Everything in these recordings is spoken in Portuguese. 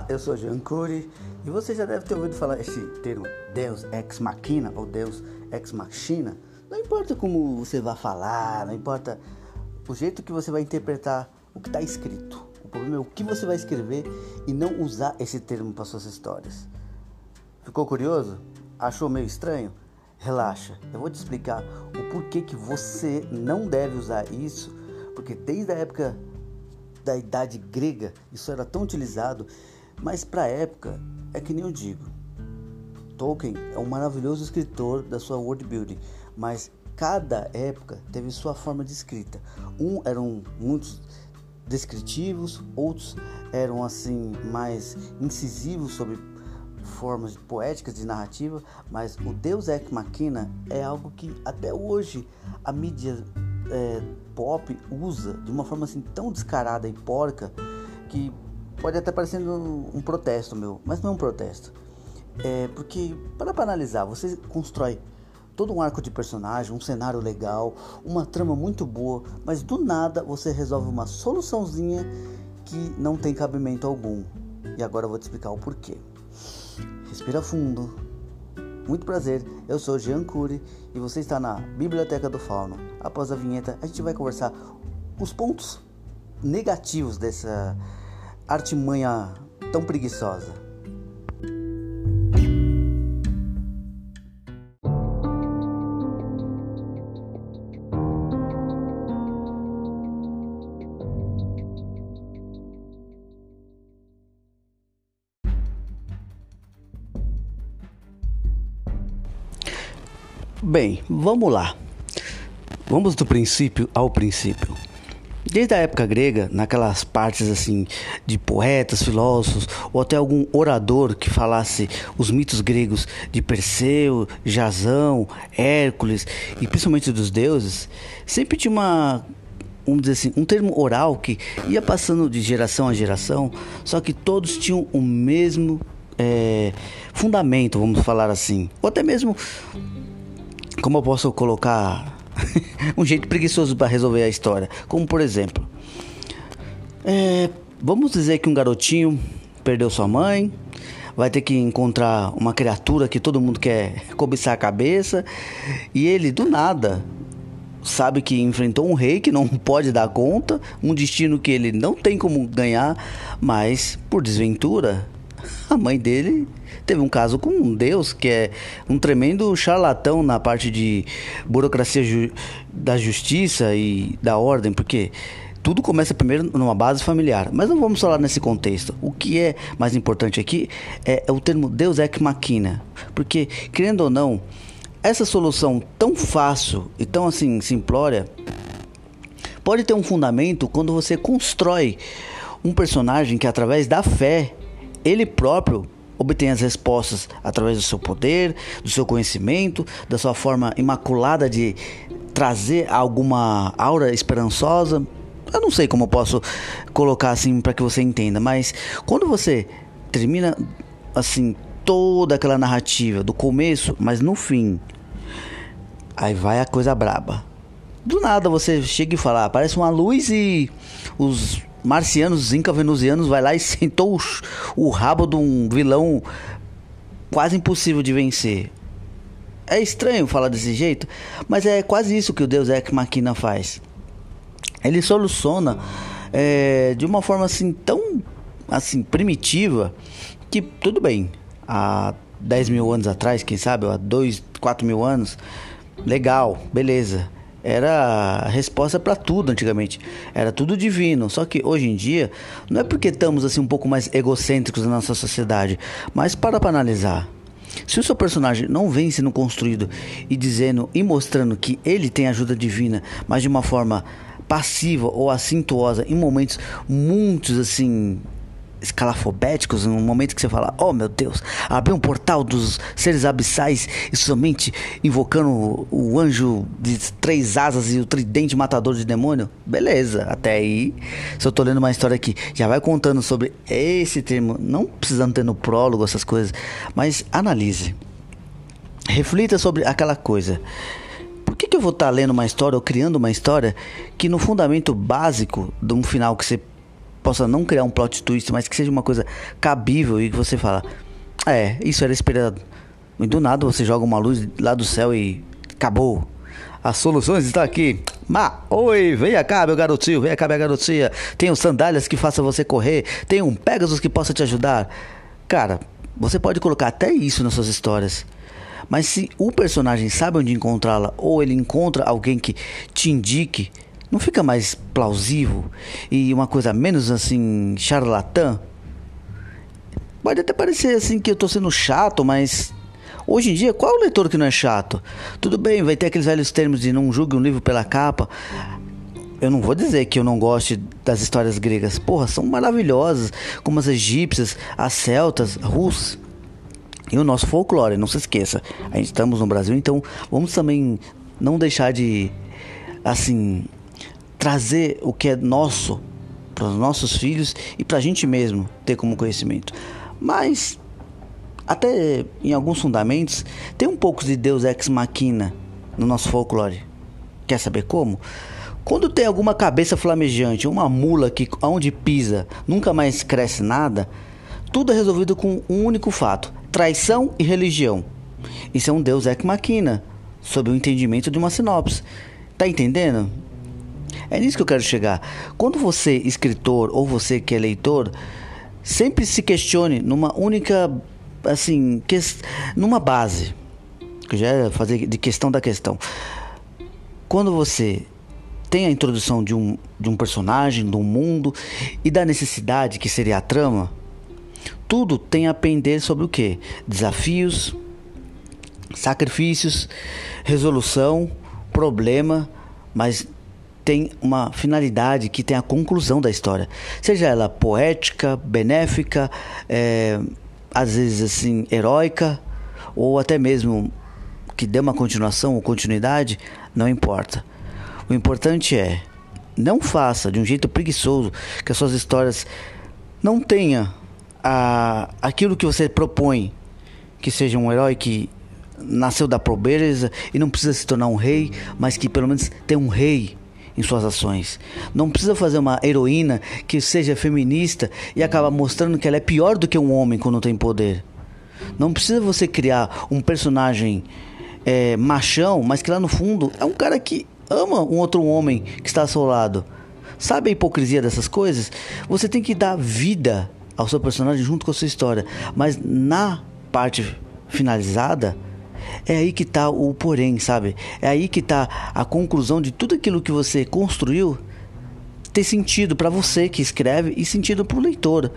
Olá, eu sou Jean Cury e você já deve ter ouvido falar esse termo Deus ex machina ou Deus ex machina. Não importa como você vai falar, não importa o jeito que você vai interpretar o que está escrito. O problema é o que você vai escrever e não usar esse termo para suas histórias. Ficou curioso? Achou meio estranho? Relaxa, eu vou te explicar o porquê que você não deve usar isso, porque desde a época da idade grega isso era tão utilizado, mas para a época é que nem eu digo. Tolkien é um maravilhoso escritor da sua world building, mas cada época teve sua forma de escrita. Um eram muitos descritivos, outros eram assim mais incisivos sobre formas poéticas de narrativa, mas o Deus Ex Machina é algo que até hoje a mídia é, pop usa de uma forma assim tão descarada e porca que pode até parecer um, um protesto meu, mas não é um protesto. É porque, para para analisar, você constrói todo um arco de personagem, um cenário legal, uma trama muito boa, mas do nada você resolve uma soluçãozinha que não tem cabimento algum. E agora eu vou te explicar o porquê. Respira fundo. Muito prazer, eu sou Jean Cury e você está na Biblioteca do Fauno. Após a vinheta, a gente vai conversar os pontos negativos dessa artimanha tão preguiçosa. Bem, vamos lá. Vamos do princípio ao princípio. Desde a época grega, naquelas partes assim de poetas, filósofos ou até algum orador que falasse os mitos gregos de Perseu, Jasão, Hércules e principalmente dos deuses, sempre tinha uma vamos dizer assim, um termo oral que ia passando de geração a geração, só que todos tinham o mesmo é, fundamento, vamos falar assim, ou até mesmo como eu posso colocar um jeito preguiçoso para resolver a história? Como por exemplo, é, vamos dizer que um garotinho perdeu sua mãe, vai ter que encontrar uma criatura que todo mundo quer cobiçar a cabeça e ele do nada sabe que enfrentou um rei que não pode dar conta, um destino que ele não tem como ganhar, mas por desventura a mãe dele teve um caso com um Deus que é um tremendo charlatão na parte de burocracia ju da justiça e da ordem, porque tudo começa primeiro numa base familiar, mas não vamos falar nesse contexto. O que é mais importante aqui é, é o termo Deus ex machina, porque querendo ou não, essa solução tão fácil e tão assim simplória pode ter um fundamento quando você constrói um personagem que através da fé ele próprio obtém as respostas através do seu poder, do seu conhecimento, da sua forma imaculada de trazer alguma aura esperançosa. Eu não sei como eu posso colocar assim para que você entenda, mas quando você termina assim toda aquela narrativa do começo, mas no fim, aí vai a coisa braba. Do nada você chega e fala, ah, parece uma luz e os marcianos, inca venusianos, vai lá e sentou o, o rabo de um vilão quase impossível de vencer. É estranho falar desse jeito, mas é quase isso que o Deus Ex Machina faz. Ele soluciona é, de uma forma assim tão assim primitiva que tudo bem. Há 10 mil anos atrás, quem sabe, há 2, 4 mil anos, legal, beleza era a resposta para tudo antigamente. Era tudo divino. Só que hoje em dia, não é porque estamos assim um pouco mais egocêntricos na nossa sociedade, mas para para analisar. Se o seu personagem não vem sendo construído e dizendo e mostrando que ele tem ajuda divina, mas de uma forma passiva ou assintosa em momentos muitos assim escalafobéticos, no momento que você fala, oh meu Deus, abriu um portal dos seres abissais e somente invocando o anjo de três asas e o tridente matador de demônio, beleza, até aí, se eu tô lendo uma história aqui, já vai contando sobre esse termo, não precisando ter no prólogo essas coisas, mas analise, reflita sobre aquela coisa. Por que, que eu vou estar tá lendo uma história ou criando uma história que no fundamento básico de um final que você possa não criar um plot twist, mas que seja uma coisa cabível e que você fala, é, isso era esperado. E do nada você joga uma luz lá do céu e acabou. As soluções estão aqui. Ma, oi, venha cá, meu garotinho, venha cá, minha garotinha. Um sandálias que faça você correr, tem um Pegasus que possa te ajudar. Cara, você pode colocar até isso nas suas histórias. Mas se o personagem sabe onde encontrá-la ou ele encontra alguém que te indique, não fica mais plausível e uma coisa menos assim charlatã? Pode até parecer assim que eu tô sendo chato, mas hoje em dia, qual é o leitor que não é chato? Tudo bem, vai ter aqueles velhos termos de não julgue um livro pela capa. Eu não vou dizer que eu não goste das histórias gregas. Porra, são maravilhosas, como as egípcias, as celtas, russas. E o nosso folclore, não se esqueça. A gente estamos no Brasil, então vamos também não deixar de assim trazer o que é nosso para os nossos filhos e para a gente mesmo ter como conhecimento. Mas até em alguns fundamentos tem um pouco de Deus ex machina no nosso folclore. Quer saber como? Quando tem alguma cabeça flamejante, uma mula que onde pisa nunca mais cresce nada, tudo é resolvido com um único fato: traição e religião. Isso é um Deus ex machina, sob o entendimento de uma sinopse. Tá entendendo? É nisso que eu quero chegar. Quando você, escritor, ou você que é leitor, sempre se questione numa única, assim, que, numa base, que já é fazer de questão da questão. Quando você tem a introdução de um, de um personagem, de um mundo e da necessidade que seria a trama, tudo tem a pender sobre o que? Desafios, sacrifícios, resolução, problema, mas tem uma finalidade que tem a conclusão da história, seja ela poética, benéfica, é, às vezes assim heróica ou até mesmo que dê uma continuação ou continuidade, não importa. O importante é não faça de um jeito preguiçoso que as suas histórias não tenha a, aquilo que você propõe, que seja um herói que nasceu da pobreza e não precisa se tornar um rei, mas que pelo menos tem um rei em suas ações. Não precisa fazer uma heroína que seja feminista e acaba mostrando que ela é pior do que um homem quando tem poder. Não precisa você criar um personagem é, machão, mas que lá no fundo é um cara que ama um outro homem que está ao seu lado. Sabe a hipocrisia dessas coisas? Você tem que dar vida ao seu personagem junto com a sua história, mas na parte finalizada é aí que está o porém, sabe? É aí que está a conclusão de tudo aquilo que você construiu ter sentido para você que escreve e sentido para o leitor.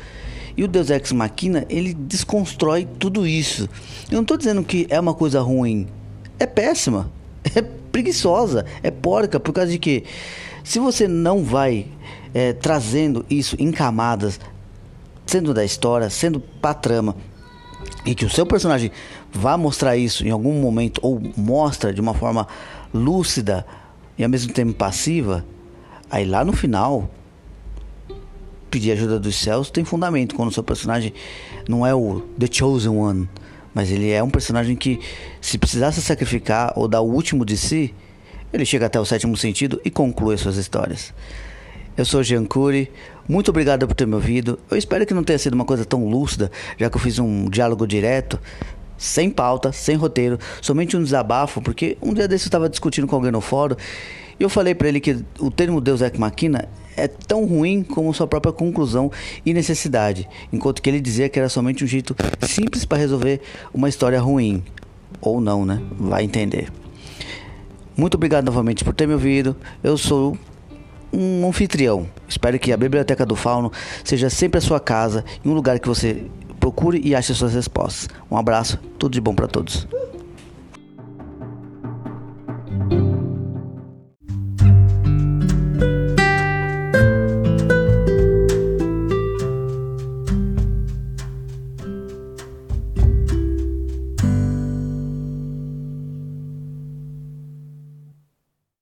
E o Deus Ex Machina, ele desconstrói tudo isso. Eu não estou dizendo que é uma coisa ruim. É péssima. É preguiçosa. É porca. Por causa de que se você não vai é, trazendo isso em camadas, sendo da história, sendo pra trama, e que o seu personagem vá mostrar isso em algum momento ou mostra de uma forma lúcida e ao mesmo tempo passiva, aí lá no final pedir ajuda dos céus tem fundamento quando o seu personagem não é o The Chosen One, mas ele é um personagem que se precisar se sacrificar ou dar o último de si, ele chega até o sétimo sentido e conclui suas histórias. Eu sou Jean Cury, muito obrigado por ter me ouvido. Eu espero que não tenha sido uma coisa tão lúcida, já que eu fiz um diálogo direto, sem pauta, sem roteiro, somente um desabafo, porque um dia desse eu estava discutindo com alguém no fórum e eu falei para ele que o termo Deus Ex Machina é tão ruim como sua própria conclusão e necessidade, enquanto que ele dizia que era somente um jeito simples para resolver uma história ruim. Ou não, né? Vai entender. Muito obrigado novamente por ter me ouvido. Eu sou um anfitrião. Espero que a Biblioteca do Fauno seja sempre a sua casa e um lugar que você procure e ache suas respostas. Um abraço, tudo de bom para todos.